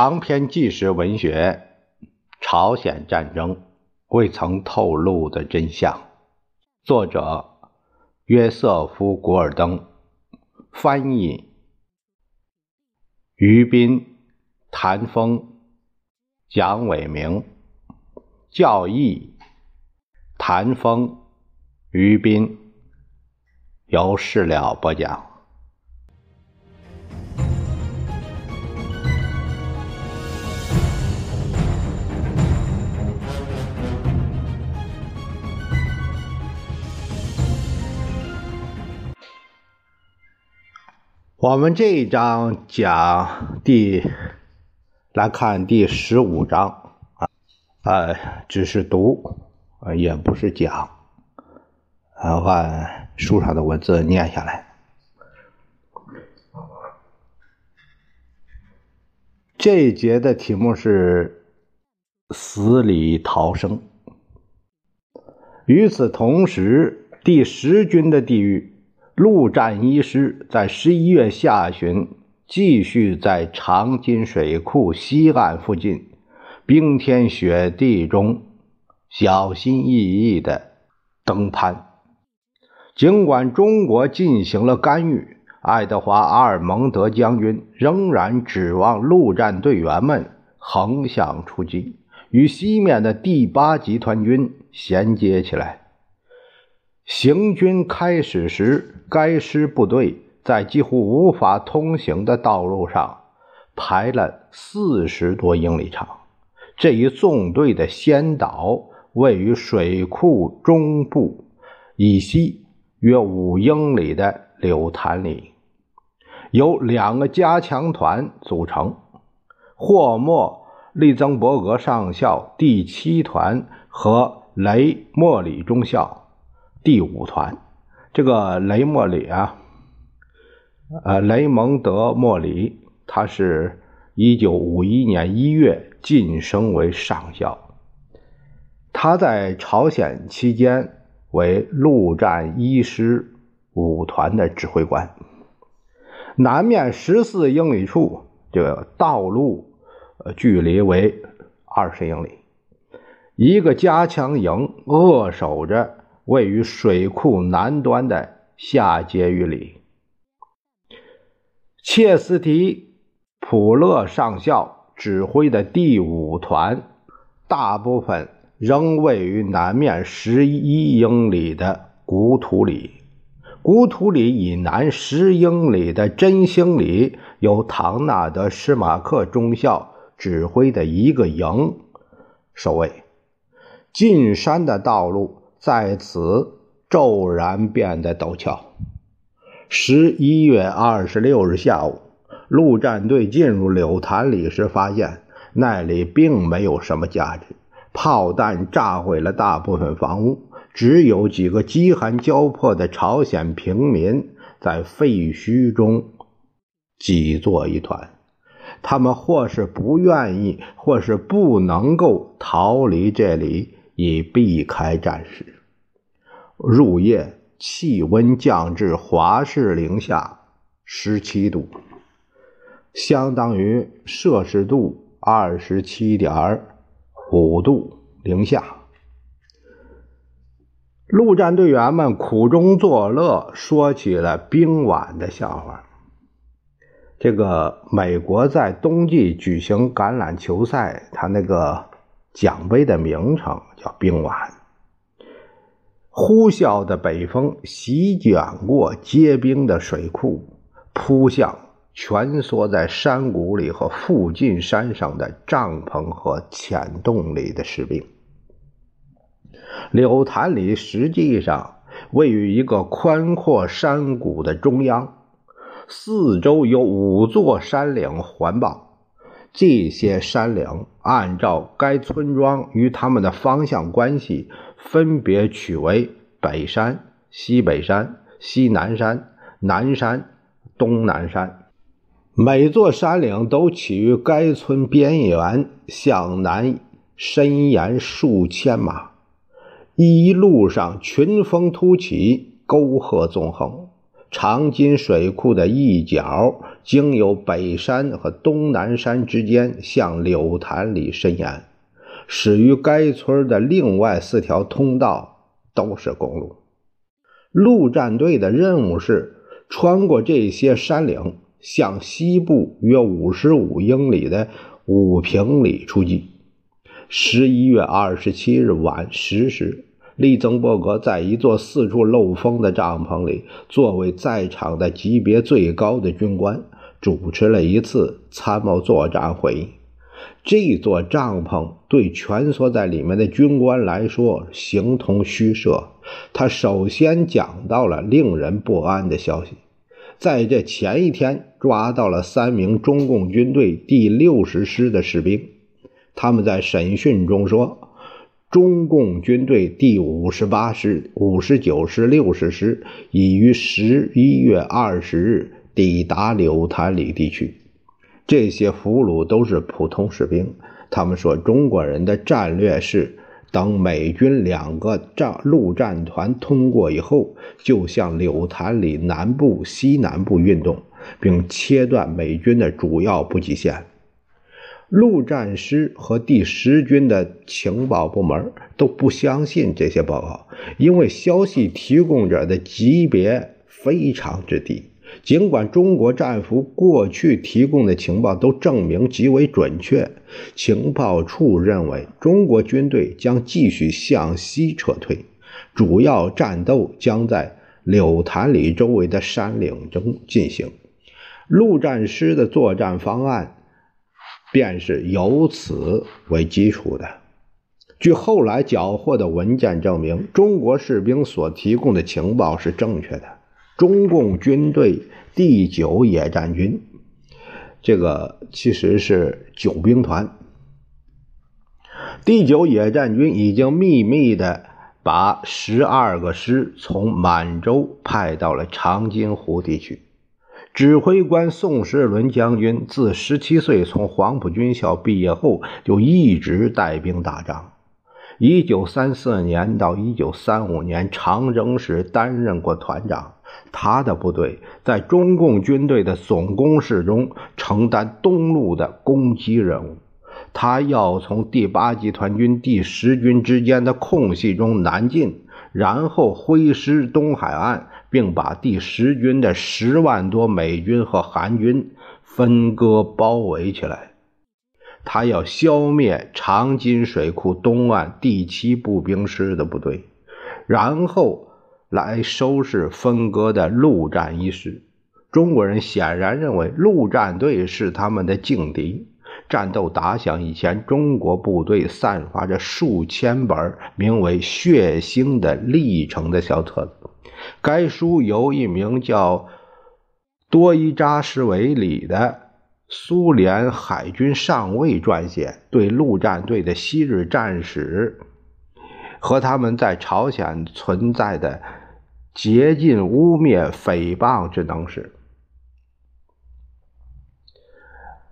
长篇纪实文学《朝鲜战争未曾透露的真相》，作者约瑟夫·古尔登，翻译于斌、谭峰、蒋伟明，教义谭峰、于斌，由事了播讲。我们这一章讲第，来看第十五章啊，呃，只是读，呃，也不是讲，啊，按书上的文字念下来。这一节的题目是“死里逃生”。与此同时，第十军的地狱。陆战一师在十一月下旬继续在长津水库西岸附近冰天雪地中小心翼翼地登攀。尽管中国进行了干预，爱德华·阿尔蒙德将军仍然指望陆战队员们横向出击，与西面的第八集团军衔接起来。行军开始时，该师部队在几乎无法通行的道路上排了四十多英里长。这一纵队的先导位于水库中部以西约五英里的柳潭里，由两个加强团组成：霍莫利曾伯格上校第七团和雷莫里中校。第五团，这个雷莫里啊，呃，雷蒙德·莫里，他是一九五一年一月晋升为上校。他在朝鲜期间为陆战一师五团的指挥官。南面十四英里处，这个道路呃距离为二十英里，一个加强营扼守着。位于水库南端的下碣隅里，切斯提普勒上校指挥的第五团，大部分仍位于南面十一英里的古土里。古土里以南十英里的真星里，由唐纳德·施马克中校指挥的一个营守卫。进山的道路。在此骤然变得陡峭。十一月二十六日下午，陆战队进入柳潭里时，发现那里并没有什么价值。炮弹炸毁了大部分房屋，只有几个饥寒交迫的朝鲜平民在废墟中挤作一团。他们或是不愿意，或是不能够逃离这里。以避开战事。入夜，气温降至华氏零下十七度，相当于摄氏度二十七点五度零下。陆战队员们苦中作乐，说起了冰碗的笑话。这个美国在冬季举行橄榄球赛，他那个。奖杯的名称叫冰碗。呼啸的北风席卷过结冰的水库，扑向蜷缩在山谷里和附近山上的帐篷和浅洞里的士兵。柳潭里实际上位于一个宽阔山谷的中央，四周有五座山岭环抱。这些山岭按照该村庄与他们的方向关系，分别取为北山、西北山、西南山、南山、东南山。每座山岭都起于该村边缘，向南伸延数千码，一路上群峰突起，沟壑纵横，长津水库的一角经由北山和东南山之间向柳潭里伸延，始于该村的另外四条通道都是公路。陆战队的任务是穿过这些山岭，向西部约五十五英里的五平里出击。十一月二十七日晚十时。利曾伯格在一座四处漏风的帐篷里，作为在场的级别最高的军官，主持了一次参谋作战会议。这座帐篷对蜷缩在里面的军官来说形同虚设。他首先讲到了令人不安的消息：在这前一天，抓到了三名中共军队第六十师的士兵。他们在审讯中说。中共军队第五十八师、五十九师、六十师已于十一月二十日抵达柳潭里地区。这些俘虏都是普通士兵。他们说，中国人的战略是等美军两个战陆战团通过以后，就向柳潭里南部、西南部运动，并切断美军的主要补给线。陆战师和第十军的情报部门都不相信这些报告，因为消息提供者的级别非常之低。尽管中国战俘过去提供的情报都证明极为准确，情报处认为中国军队将继续向西撤退，主要战斗将在柳潭里周围的山岭中进行。陆战师的作战方案。便是由此为基础的。据后来缴获的文件证明，中国士兵所提供的情报是正确的。中共军队第九野战军，这个其实是九兵团。第九野战军已经秘密的把十二个师从满洲派到了长津湖地区。指挥官宋时轮将军自十七岁从黄埔军校毕业后，就一直带兵打仗。一九三四年到一九三五年长征时担任过团长。他的部队在中共军队的总攻势中承担东路的攻击任务。他要从第八集团军第十军之间的空隙中南进，然后挥师东海岸。并把第十军的十万多美军和韩军分割包围起来。他要消灭长津水库东岸第七步兵师的部队，然后来收拾分割的陆战一师。中国人显然认为陆战队是他们的劲敌。战斗打响以前，中国部队散发着数千本名为《血腥的历程》的小册子。该书由一名叫多伊扎什维里的苏联海军上尉撰写，对陆战队的昔日战史和他们在朝鲜存在的竭尽污蔑、诽谤之能事。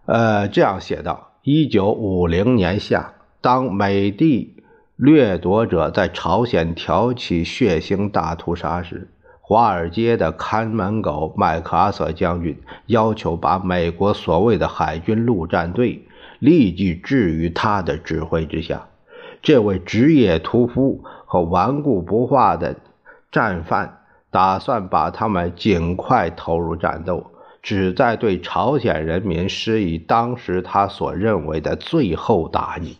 呃，这样写道：一九五零年夏，当美帝掠夺者在朝鲜挑起血腥大屠杀时。华尔街的看门狗麦克阿瑟将军要求把美国所谓的海军陆战队立即置于他的指挥之下。这位职业屠夫和顽固不化的战犯打算把他们尽快投入战斗，旨在对朝鲜人民施以当时他所认为的最后打击。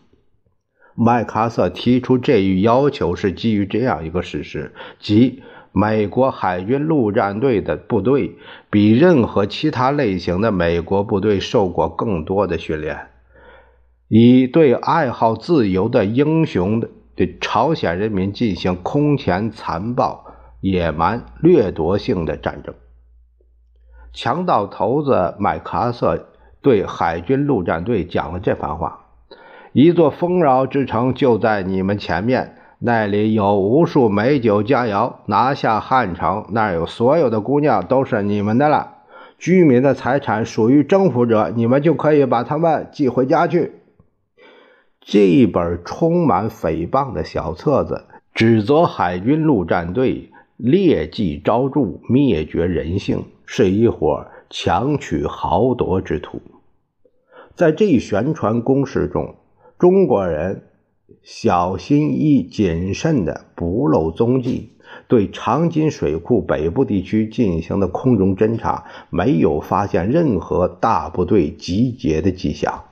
麦克阿瑟提出这一要求是基于这样一个事实，即。美国海军陆战队的部队比任何其他类型的美国部队受过更多的训练，以对爱好自由的英雄的对朝鲜人民进行空前残暴、野蛮、掠夺性的战争。强盗头子麦克阿瑟对海军陆战队讲了这番话：“一座丰饶之城就在你们前面。”那里有无数美酒佳肴，拿下汉城，那儿有所有的姑娘都是你们的了。居民的财产属于征服者，你们就可以把他们寄回家去。这一本充满诽谤的小册子，指责海军陆战队劣迹昭著，灭绝人性，是一伙强取豪夺之徒。在这一宣传攻势中，中国人小心翼翼谨慎地不露踪迹，对长津水库北部地区进行的空中侦察，没有发现任何大部队集结的迹象。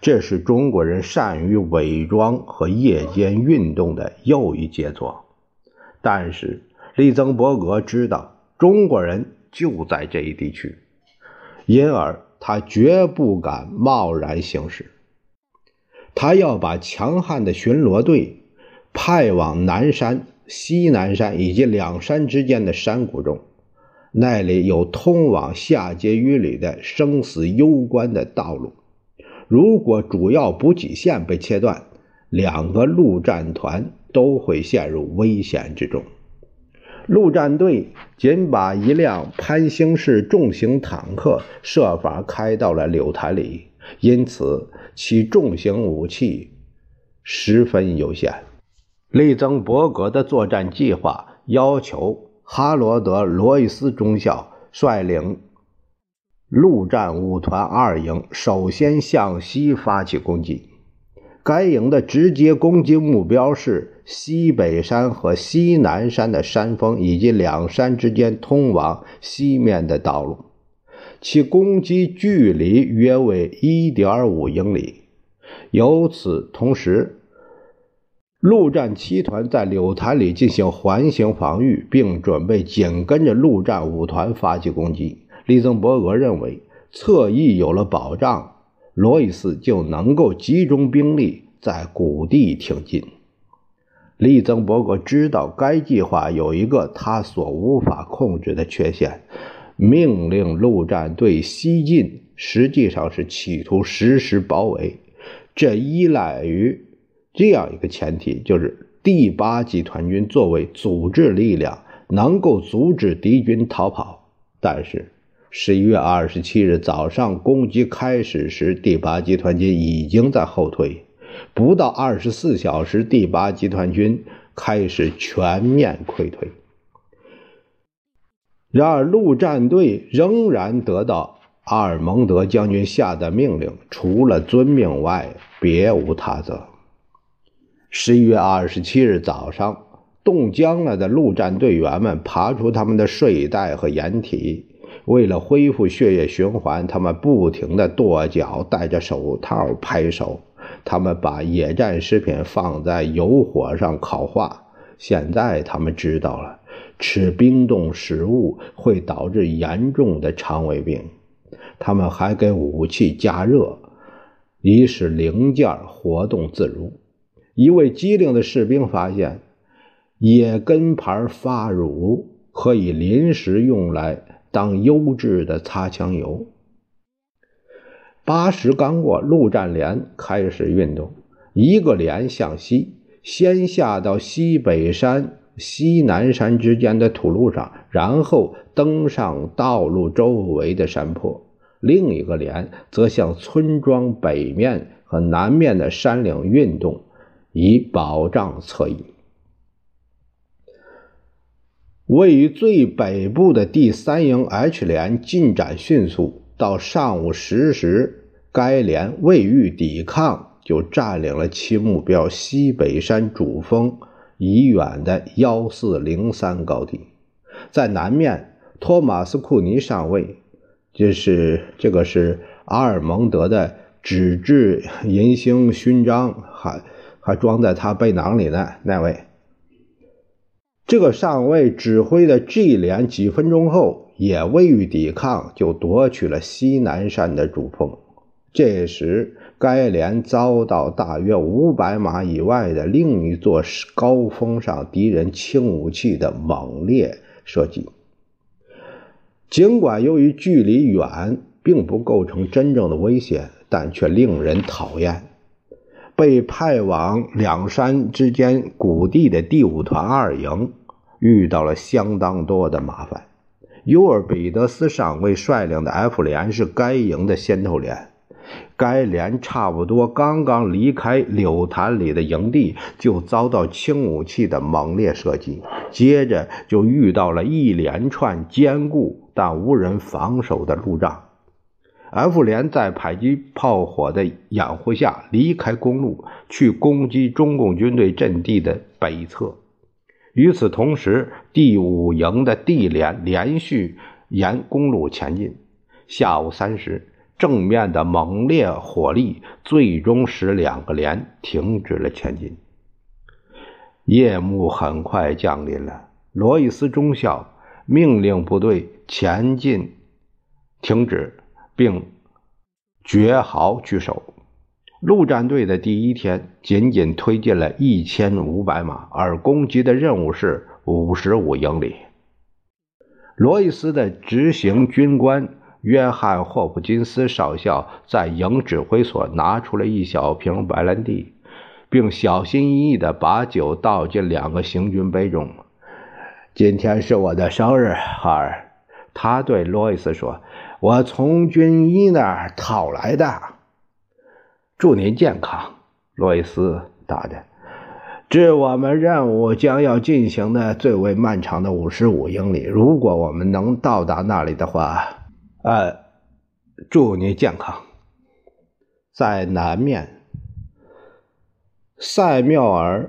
这是中国人善于伪装和夜间运动的又一杰作。但是，利曾伯格知道中国人就在这一地区，因而。他绝不敢贸然行事，他要把强悍的巡逻队派往南山、西南山以及两山之间的山谷中，那里有通往下碣隅里的生死攸关的道路。如果主要补给线被切断，两个陆战团都会陷入危险之中。陆战队仅把一辆潘兴式重型坦克设法开到了柳潭里，因此其重型武器十分有限。利曾伯格的作战计划要求哈罗德·罗伊斯中校率领陆战五团二营首先向西发起攻击。该营的直接攻击目标是西北山和西南山的山峰，以及两山之间通往西面的道路。其攻击距离约为1.5英里。由此同时，陆战七团在柳潭里进行环形防御，并准备紧跟着陆战五团发起攻击。利曾伯格认为，侧翼有了保障。罗伊斯就能够集中兵力在谷地挺进。利曾伯格知道该计划有一个他所无法控制的缺陷：命令陆战队西进，实际上是企图实施包围。这依赖于这样一个前提，就是第八集团军作为组织力量，能够阻止敌军逃跑。但是。十一月二十七日早上，攻击开始时，第八集团军已经在后退。不到二十四小时，第八集团军开始全面溃退。然而，陆战队仍然得到阿尔蒙德将军下的命令，除了遵命外，别无他责。十一月二十七日早上，冻僵了的陆战队员们爬出他们的睡袋和掩体。为了恢复血液循环，他们不停地跺脚，戴着手套拍手。他们把野战食品放在油火上烤化。现在他们知道了，吃冰冻食物会导致严重的肠胃病。他们还给武器加热，以使零件活动自如。一位机灵的士兵发现，野根牌发乳可以临时用来。当优质的擦枪油。八时刚过，陆战连开始运动，一个连向西，先下到西北山、西南山之间的土路上，然后登上道路周围的山坡；另一个连则向村庄北面和南面的山岭运动，以保障侧翼。位于最北部的第三营 H 连进展迅速，到上午十时，该连未遇抵抗，就占领了其目标西北山主峰以远的幺四零三高地。在南面，托马斯库尼上尉，就是这个是阿尔蒙德的纸质银星勋章，还还装在他背囊里呢，那位。这个上尉指挥的 G 连几分钟后也未予抵抗，就夺取了西南山的主峰。这时，该连遭到大约五百码以外的另一座高峰上敌人轻武器的猛烈射击。尽管由于距离远，并不构成真正的威胁，但却令人讨厌。被派往两山之间谷地的第五团二营遇到了相当多的麻烦。尤尔彼得斯上尉率领的 F 连是该营的先头连，该连差不多刚刚离开柳潭里的营地，就遭到轻武器的猛烈射击，接着就遇到了一连串坚固但无人防守的路障。F 连在迫击炮火的掩护下离开公路，去攻击中共军队阵地的北侧。与此同时，第五营的 D 连连续沿公路前进。下午三时。正面的猛烈火力最终使两个连停止了前进。夜幕很快降临了，罗伊斯中校命令部队前进停止，并绝壕据守。陆战队的第一天仅仅推进了一千五百码，而攻击的任务是五十五英里。罗伊斯的执行军官。约翰·霍普金斯少校在营指挥所拿出了一小瓶白兰地，并小心翼翼地把酒倒进两个行军杯中。今天是我的生日，哈尔，他对罗伊斯说：“我从军医那儿讨来的。”祝您健康，罗伊斯答着。致我们任务将要进行的最为漫长的五十五英里，如果我们能到达那里的话。呃，祝您健康。在南面，塞缪尔·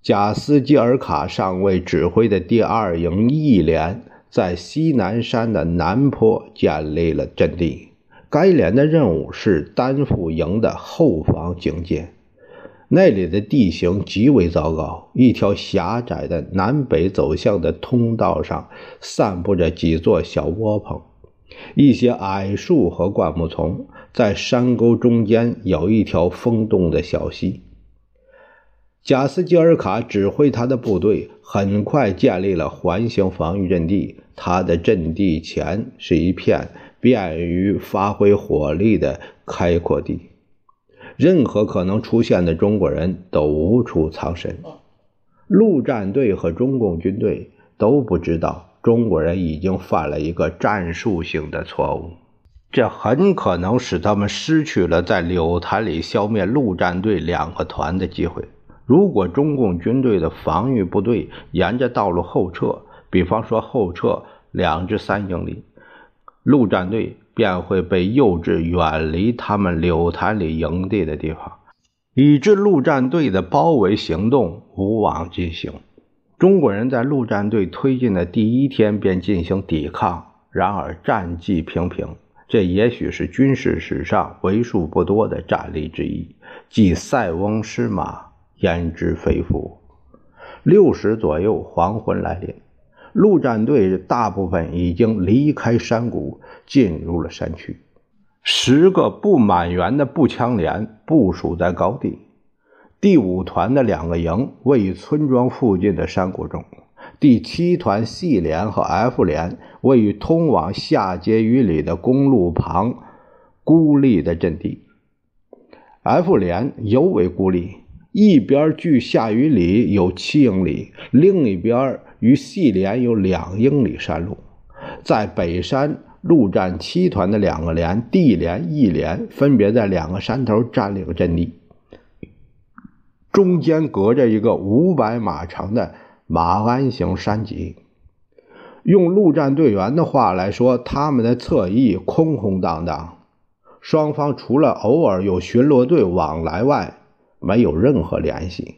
贾斯基尔卡上尉指挥的第二营一连在西南山的南坡建立了阵地。该连的任务是担负营的后方警戒。那里的地形极为糟糕，一条狭窄的南北走向的通道上散布着几座小窝棚。一些矮树和灌木丛，在山沟中间有一条风洞的小溪。贾斯基尔卡指挥他的部队，很快建立了环形防御阵地。他的阵地前是一片便于发挥火力的开阔地，任何可能出现的中国人都无处藏身。陆战队和中共军队都不知道。中国人已经犯了一个战术性的错误，这很可能使他们失去了在柳潭里消灭陆战队两个团的机会。如果中共军队的防御部队沿着道路后撤，比方说后撤两至三英里，陆战队便会被诱至远离他们柳潭里营地的地方，以致陆战队的包围行动无望进行。中国人在陆战队推进的第一天便进行抵抗，然而战绩平平。这也许是军事史上为数不多的战例之一。即塞翁失马，焉知非福。六时左右，黄昏来临，陆战队大部分已经离开山谷，进入了山区。十个不满员的步枪连部署在高地。第五团的两个营位于村庄附近的山谷中，第七团 C 连和 F 连位于通往下碣隅里的公路旁孤立的阵地。F 连尤为孤立，一边距夏雨里有七英里，另一边与 C 连有两英里山路。在北山陆战七团的两个连 D 连、E 连分别在两个山头占领阵地。中间隔着一个五百码长的马鞍形山脊。用陆战队员的话来说，他们的侧翼空空荡荡，双方除了偶尔有巡逻队往来外，没有任何联系。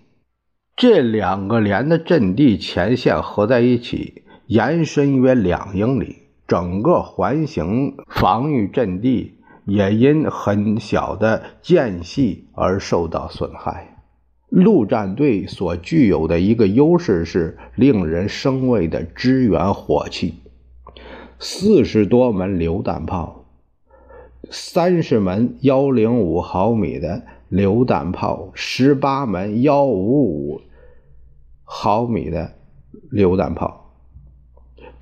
这两个连的阵地前线合在一起，延伸约两英里，整个环形防御阵地也因很小的间隙而受到损害。陆战队所具有的一个优势是令人生畏的支援火器：四十多门榴弹炮，三十门幺零五毫米的榴弹炮，十八门幺五五毫米的榴弹炮，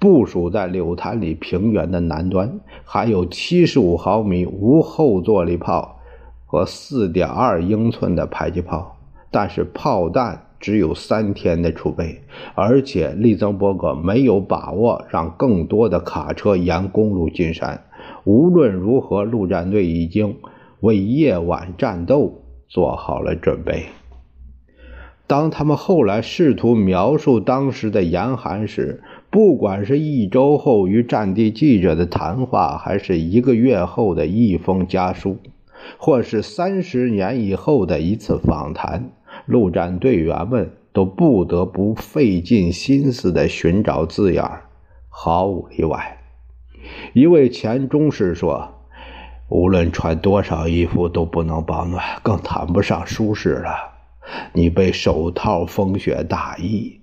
部署在柳潭里平原的南端，还有七十五毫米无后坐力炮和四点二英寸的迫击炮。但是炮弹只有三天的储备，而且利曾伯格没有把握让更多的卡车沿公路进山。无论如何，陆战队已经为夜晚战斗做好了准备。当他们后来试图描述当时的严寒时，不管是一周后与战地记者的谈话，还是一个月后的一封家书，或是三十年以后的一次访谈，陆战队员们都不得不费尽心思地寻找字眼毫无例外。一位前中士说：“无论穿多少衣服都不能保暖，更谈不上舒适了。你被手套、风雪大衣、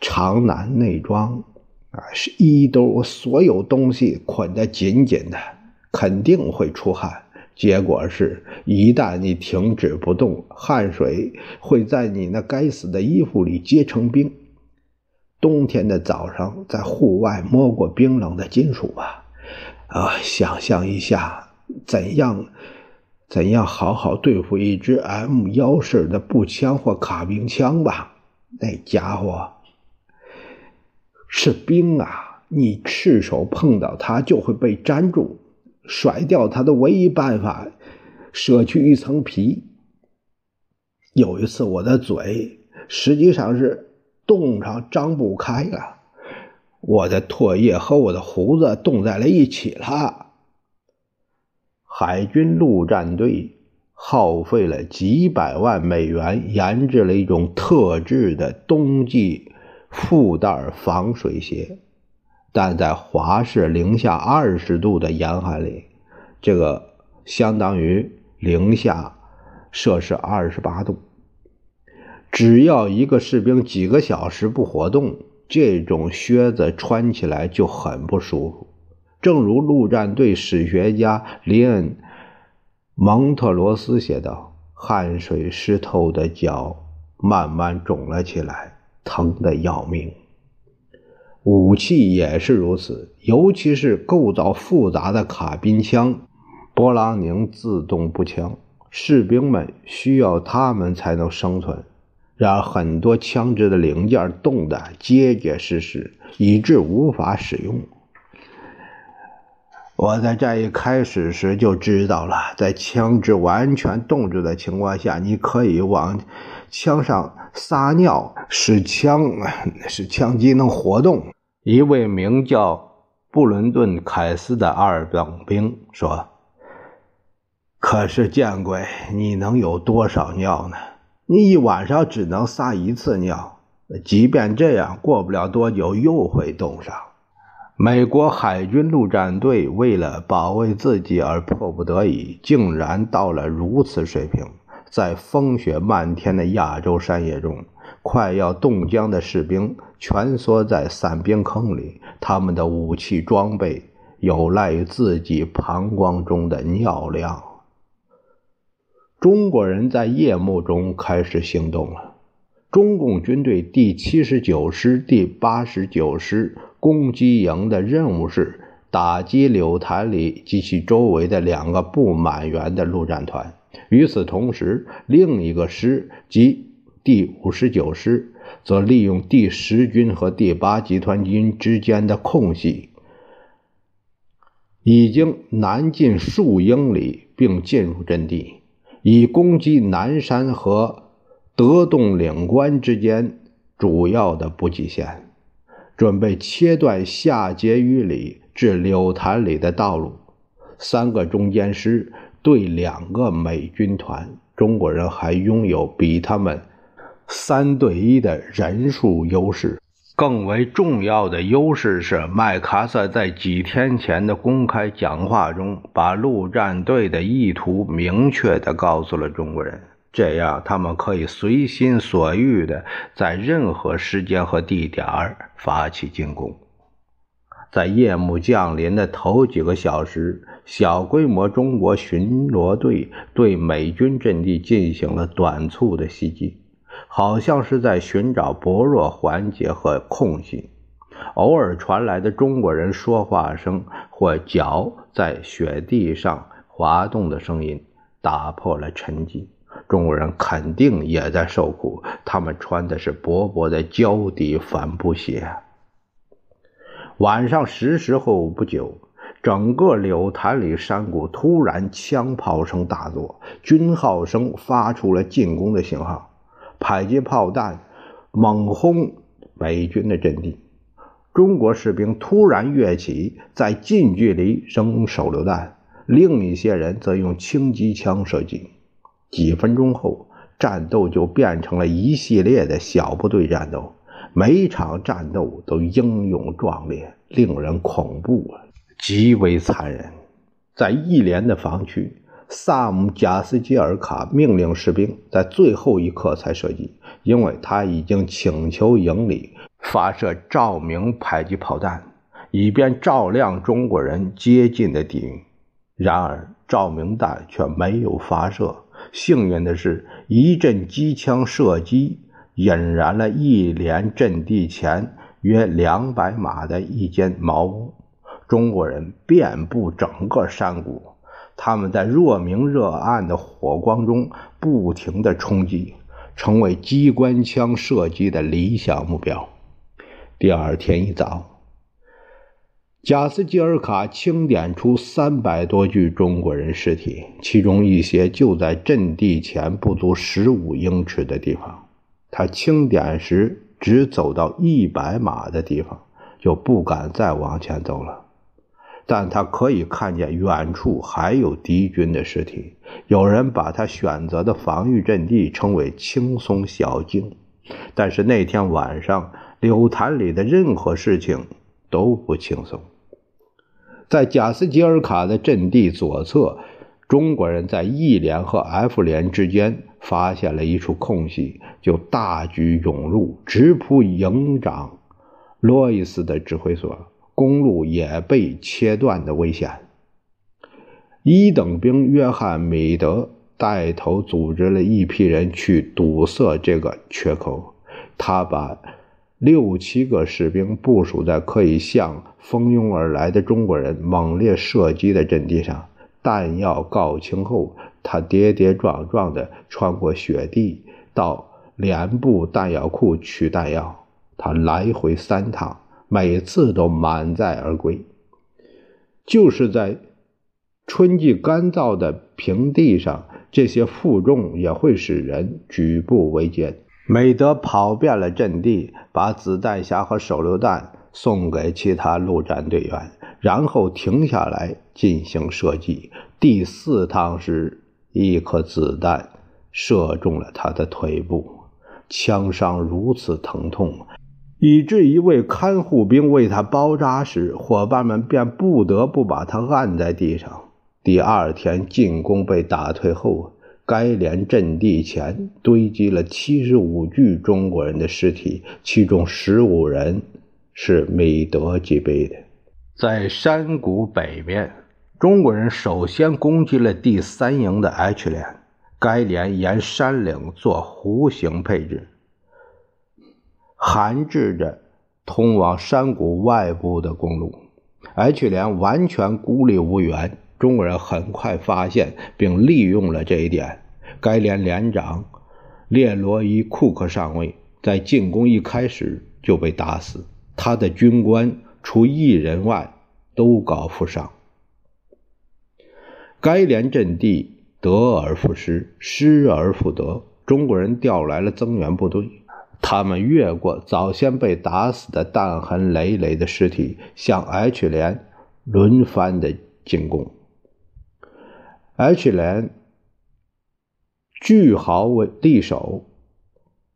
长男内装啊，是衣兜，所有东西捆得紧紧的，肯定会出汗。结果是，一旦你停止不动，汗水会在你那该死的衣服里结成冰。”冬天的早上，在户外摸过冰冷的金属吧？啊，想象一下，怎样，怎样好好对付一支 M 幺式的步枪或卡宾枪吧？那家伙是冰啊！你赤手碰到它就会被粘住，甩掉它的唯一办法，舍去一层皮。有一次，我的嘴实际上是。冻上张不开了，我的唾液和我的胡子冻在了一起了。海军陆战队耗费了几百万美元研制了一种特制的冬季腹带防水鞋，但在华氏零下二十度的严寒里，这个相当于零下摄氏二十八度。只要一个士兵几个小时不活动，这种靴子穿起来就很不舒服。正如陆战队史学家林恩·蒙特罗斯写道：“汗水湿透的脚慢慢肿了起来，疼得要命。”武器也是如此，尤其是构造复杂的卡宾枪、勃朗宁自动步枪，士兵们需要它们才能生存。让，很多枪支的零件冻得结结实实，以致无法使用。我在战役开始时就知道了，在枪支完全冻住的情况下，你可以往枪上撒尿，使枪使枪机能活动。一位名叫布伦顿·凯斯的二等兵说：“可是，见鬼，你能有多少尿呢？”你一晚上只能撒一次尿，即便这样，过不了多久又会冻上。美国海军陆战队为了保卫自己而迫不得已，竟然到了如此水平。在风雪漫天的亚洲山野中，快要冻僵的士兵蜷缩在散兵坑里，他们的武器装备有赖于自己膀胱中的尿量。中国人在夜幕中开始行动了。中共军队第七十九师、第八十九师攻击营的任务是打击柳潭里及其周围的两个不满员的陆战团。与此同时，另一个师即第五十九师则利用第十军和第八集团军之间的空隙，已经南进数英里，并进入阵地。以攻击南山和德洞岭关之间主要的补给线，准备切断下碣隅里至柳潭里的道路。三个中间师对两个美军团，中国人还拥有比他们三对一的人数优势。更为重要的优势是，麦克阿瑟在几天前的公开讲话中，把陆战队的意图明确地告诉了中国人，这样他们可以随心所欲地在任何时间和地点发起进攻。在夜幕降临的头几个小时，小规模中国巡逻队对美军阵地进行了短促的袭击。好像是在寻找薄弱环节和空隙，偶尔传来的中国人说话声或脚在雪地上滑动的声音打破了沉寂。中国人肯定也在受苦，他们穿的是薄薄的胶底帆布鞋。晚上十时后不久，整个柳潭里山谷突然枪炮声大作，军号声发出了进攻的信号，迫击炮弹猛轰美军的阵地。中国士兵突然跃起，在近距离扔手榴弹，另一些人则用轻机枪射击。几分钟后，战斗就变成了一系列的小部队战斗，每一场战斗都英勇壮烈，令人恐怖，极为残忍。在一连的防区，萨姆·贾斯基尔卡命令士兵在最后一刻才射击，因为他已经请求营里。发射照明迫击炮弹，以便照亮中国人接近的地域。然而，照明弹却没有发射。幸运的是，一阵机枪射击引燃了一连阵地前约两百码的一间茅屋。中国人遍布整个山谷，他们在若明若暗的火光中不停地冲击，成为机关枪射击的理想目标。第二天一早，贾斯基尔卡清点出三百多具中国人尸体，其中一些就在阵地前不足十五英尺的地方。他清点时只走到一百码的地方，就不敢再往前走了。但他可以看见远处还有敌军的尸体。有人把他选择的防御阵地称为“轻松小径”，但是那天晚上。柳潭里的任何事情都不轻松。在贾斯吉尔卡的阵地左侧，中国人在 E 连和 F 连之间发现了一处空隙，就大举涌入，直扑营长罗伊斯的指挥所。公路也被切断的危险。一等兵约翰·米德带头组织了一批人去堵塞这个缺口，他把。六七个士兵部署在可以向蜂拥而来的中国人猛烈射击的阵地上。弹药告罄后，他跌跌撞撞地穿过雪地，到连部弹药库取弹药。他来回三趟，每次都满载而归。就是在春季干燥的平地上，这些负重也会使人举步维艰。美德跑遍了阵地，把子弹匣和手榴弹送给其他陆战队员，然后停下来进行射击。第四趟时，一颗子弹射中了他的腿部，枪伤如此疼痛，以致一位看护兵为他包扎时，伙伴们便不得不把他按在地上。第二天进攻被打退后。该连阵地前堆积了七十五具中国人的尸体，其中十五人是美德级别的。在山谷北面，中国人首先攻击了第三营的 H 连。该连沿山岭做弧形配置，含制着通往山谷外部的公路。H 连完全孤立无援。中国人很快发现并利用了这一点。该连连长列罗伊·库克上尉在进攻一开始就被打死，他的军官除一人外都高负伤。该连阵地得而复失，失而复得。中国人调来了增援部队，他们越过早先被打死的弹痕累累的尸体，向 H 连轮番的进攻。H 连据好为地守，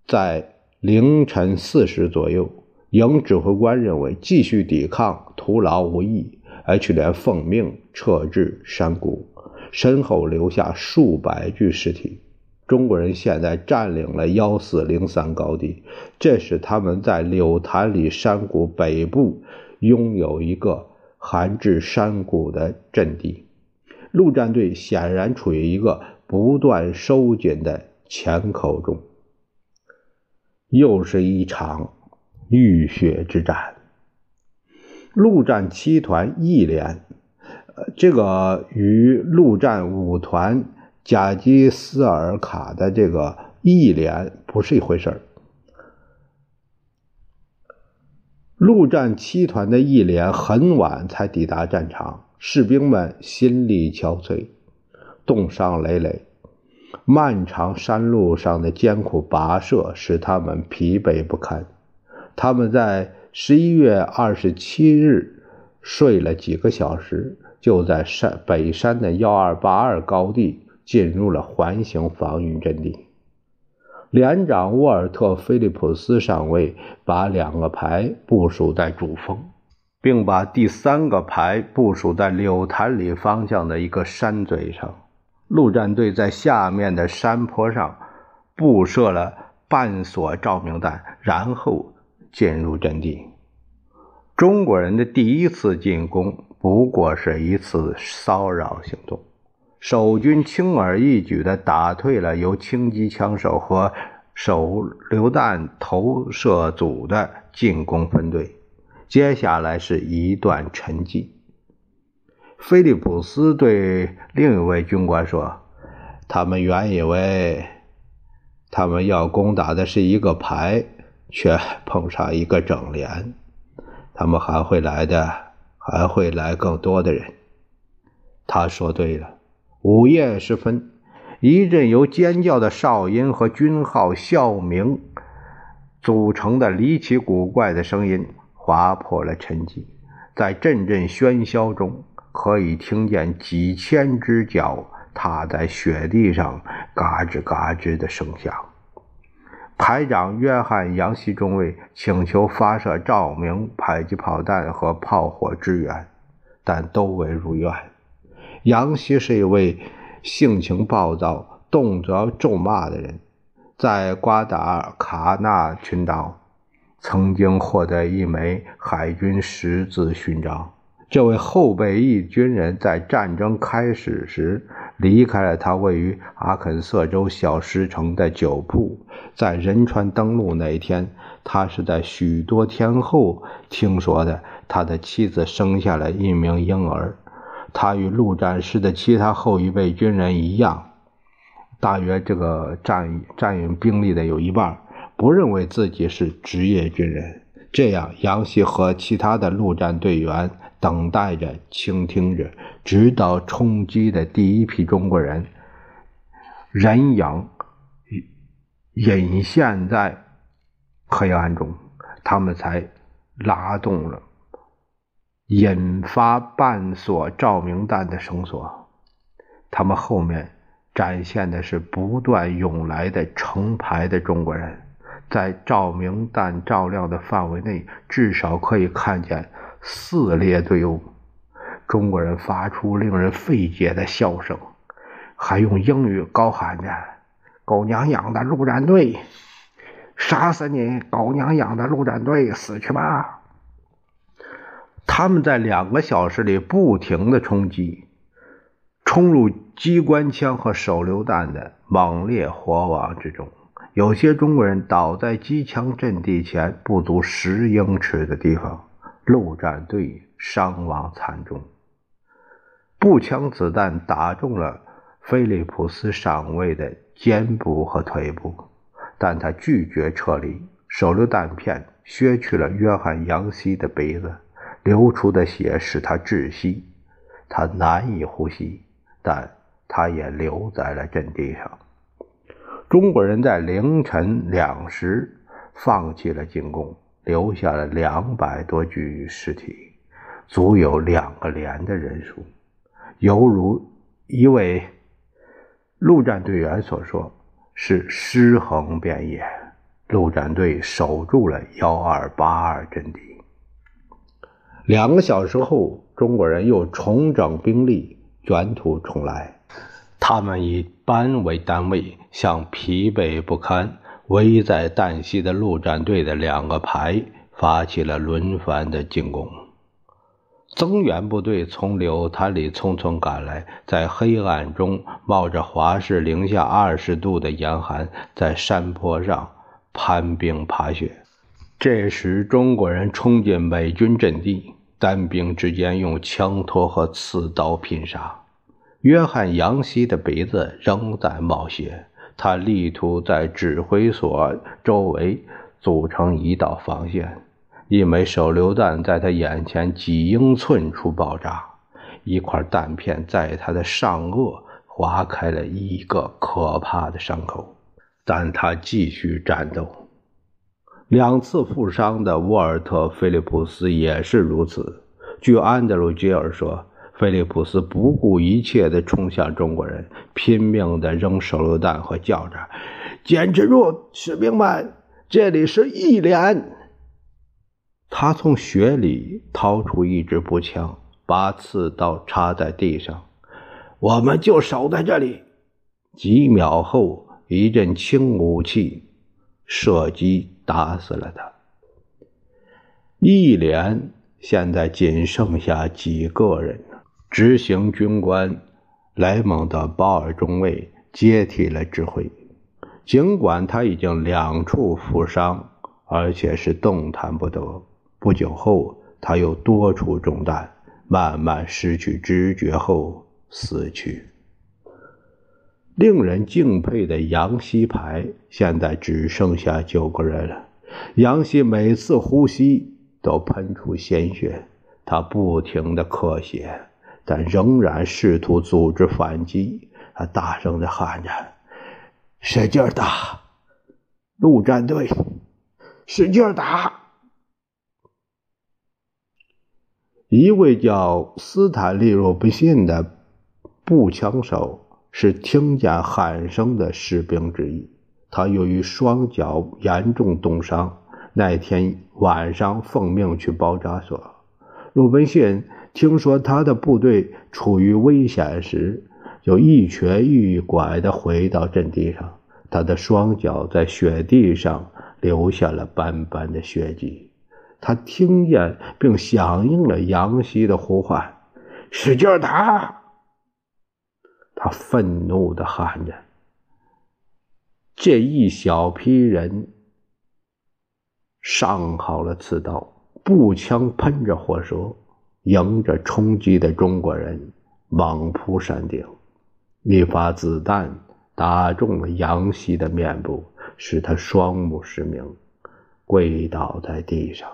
在凌晨四时左右，营指挥官认为继续抵抗徒劳无益，H 连奉命撤至山谷，身后留下数百具尸体。中国人现在占领了幺四零三高地，这使他们在柳潭里山谷北部拥有一个含至山谷的阵地。陆战队显然处于一个不断收紧的钳口中。又是一场浴血之战。陆战七团一连，呃，这个与陆战五团贾基斯尔卡的这个一连不是一回事儿。陆战七团的一连很晚才抵达战场。士兵们心力憔悴，冻伤累累。漫长山路上的艰苦跋涉使他们疲惫不堪。他们在十一月二十七日睡了几个小时，就在山北山的幺二八二高地进入了环形防御阵地。连长沃尔特·菲利普斯上尉把两个排部署在主峰，并把第三个排部署在柳潭里方向的一个山嘴上。陆战队在下面的山坡上布设了半锁照明弹，然后进入阵地。中国人的第一次进攻不过是一次骚扰行动。守军轻而易举地打退了由轻机枪手和手榴弹投射组的进攻分队。接下来是一段沉寂。菲利普斯对另一位军官说：“他们原以为他们要攻打的是一个排，却碰上一个整连。他们还会来的，还会来更多的人。”他说对了。午夜时分，一阵由尖叫的哨音和军号校鸣组成的离奇古怪的声音划破了沉寂。在阵阵喧嚣中，可以听见几千只脚踏在雪地上嘎吱嘎吱的声响。排长约翰·杨希中尉请求发射照明迫击炮弹和炮火支援，但都未如愿。杨希是一位性情暴躁、动辄咒骂的人，在瓜达尔卡纳群岛曾经获得一枚海军十字勋章。这位后备役军人在战争开始时离开了他位于阿肯色州小石城的酒铺。在仁川登陆那一天，他是在许多天后听说的。他的妻子生下了一名婴儿。他与陆战师的其他后一辈军人一样，大约这个战战役兵力的有一半不认为自己是职业军人。这样，杨希和其他的陆战队员等待着、倾听着，直到冲击的第一批中国人人影隐现在黑暗中，他们才拉动了。引发半锁照明弹的绳索，他们后面展现的是不断涌来的成排的中国人，在照明弹照亮的范围内，至少可以看见四列队伍。中国人发出令人费解的笑声，还用英语高喊着：“狗娘养的陆战队，杀死你！狗娘养的陆战队，死去吧！”他们在两个小时里不停的冲击，冲入机关枪和手榴弹的猛烈火网之中。有些中国人倒在机枪阵地前不足十英尺的地方，陆战队伤亡惨重。步枪子弹打中了菲利普斯上尉的肩部和腿部，但他拒绝撤离。手榴弹片削去了约翰·杨希的鼻子。流出的血使他窒息，他难以呼吸，但他也留在了阵地上。中国人在凌晨两时放弃了进攻，留下了两百多具尸体，足有两个连的人数。犹如一位陆战队员所说：“是尸横遍野。”陆战队守住了幺二八二阵地。两个小时后，中国人又重整兵力，卷土重来。他们以班为单位，向疲惫不堪、危在旦夕的陆战队的两个排发起了轮番的进攻。增援部队从柳潭里匆匆赶来，在黑暗中冒着华氏零下二十度的严寒，在山坡上攀冰爬雪。这时，中国人冲进美军阵地。单兵之间用枪托和刺刀拼杀，约翰·杨希的鼻子仍在冒血。他力图在指挥所周围组成一道防线。一枚手榴弹在他眼前几英寸处爆炸，一块弹片在他的上颚划开了一个可怕的伤口，但他继续战斗。两次负伤的沃尔特·菲利普斯也是如此。据安德鲁·吉尔说，菲利普斯不顾一切地冲向中国人，拼命地扔手榴弹和叫着：“坚持住，士兵们！这里是一连。”他从雪里掏出一支步枪，把刺刀插在地上。我们就守在这里。几秒后，一阵轻武器射击打死了他。一连现在仅剩下几个人了。执行军官莱蒙德·鲍尔中尉接替了指挥，尽管他已经两处负伤，而且是动弹不得。不久后，他又多处中弹，慢慢失去知觉后死去。令人敬佩的杨希牌现在只剩下九个人了。杨希每次呼吸都喷出鲜血，他不停地咳血，但仍然试图组织反击。他大声地喊着：“使劲打，陆战队，使劲打！”一位叫斯坦利·罗布信的步枪手是听见喊声的士兵之一。他由于双脚严重冻伤，那天晚上奉命去包扎所。鲁本逊听说他的部队处于危险时，就一瘸一拐地回到阵地上。他的双脚在雪地上留下了斑斑的血迹。他听见并响应了杨希的呼唤：“使劲打！”他愤怒地喊着。这一小批人上好了刺刀，步枪喷着火舌，迎着冲击的中国人猛扑山顶。一发子弹打中了杨希的面部，使他双目失明，跪倒在地上。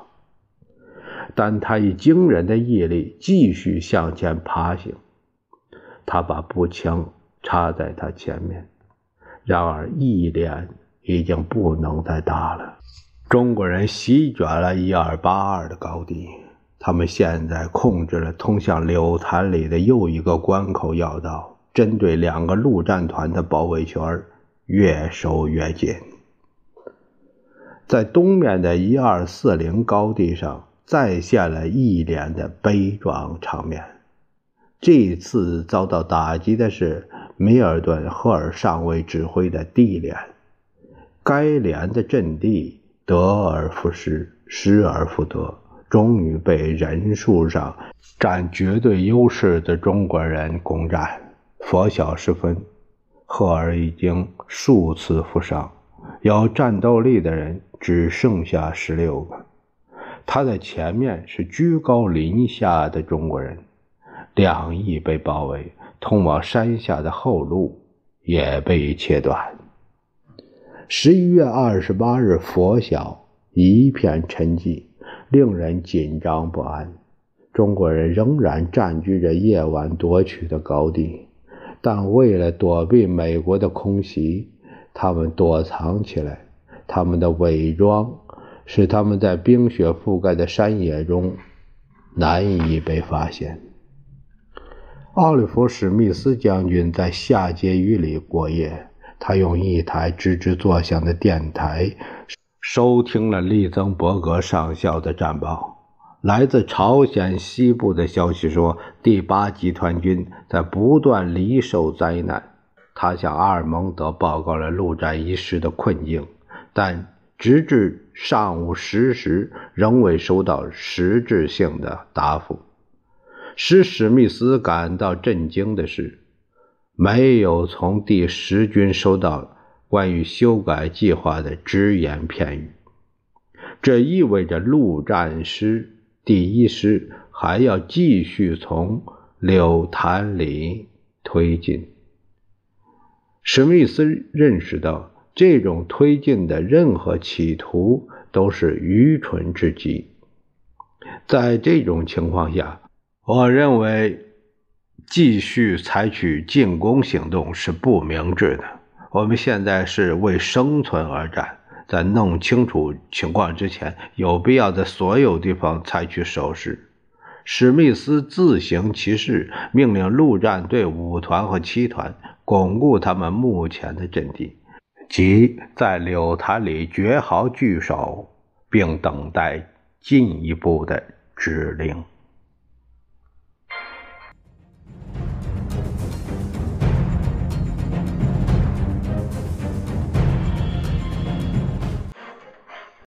但他以惊人的毅力继续向前爬行。他把步枪插在他前面，然而一连已经不能再打了。中国人席卷了一二八二的高地，他们现在控制了通向柳潭里的又一个关口要道，针对两个陆战团的包围圈越收越紧。在东面的一二四零高地上。再现了一连的悲壮场面。这次遭到打击的是米尔顿·赫尔上尉指挥的 D 连。该连的阵地得而复失，失而复得，终于被人数上占绝对优势的中国人攻占。拂晓时分，赫尔已经数次负伤，有战斗力的人只剩下十六个。他的前面是居高临下的中国人，两翼被包围，通往山下的后路也被切断。十一月二十八日拂晓，一片沉寂，令人紧张不安。中国人仍然占据着夜晚夺取的高地，但为了躲避美国的空袭，他们躲藏起来，他们的伪装。使他们在冰雪覆盖的山野中难以被发现。奥利弗·史密斯将军在下碣隅里过夜，他用一台吱吱作响的电台收听了利曾伯格上校的战报。来自朝鲜西部的消息说，第八集团军在不断离受灾难。他向阿尔蒙德报告了陆战一师的困境，但。直至上午十时，仍未收到实质性的答复。使史密斯感到震惊的是，没有从第十军收到关于修改计划的只言片语。这意味着陆战师第一师还要继续从柳潭里推进。史密斯认识到。这种推进的任何企图都是愚蠢至极。在这种情况下，我认为继续采取进攻行动是不明智的。我们现在是为生存而战，在弄清楚情况之前，有必要在所有地方采取守势。史密斯自行其事，命令陆战队五团和七团巩固他们目前的阵地，即在柳潭里绝好据守，并等待进一步的指令。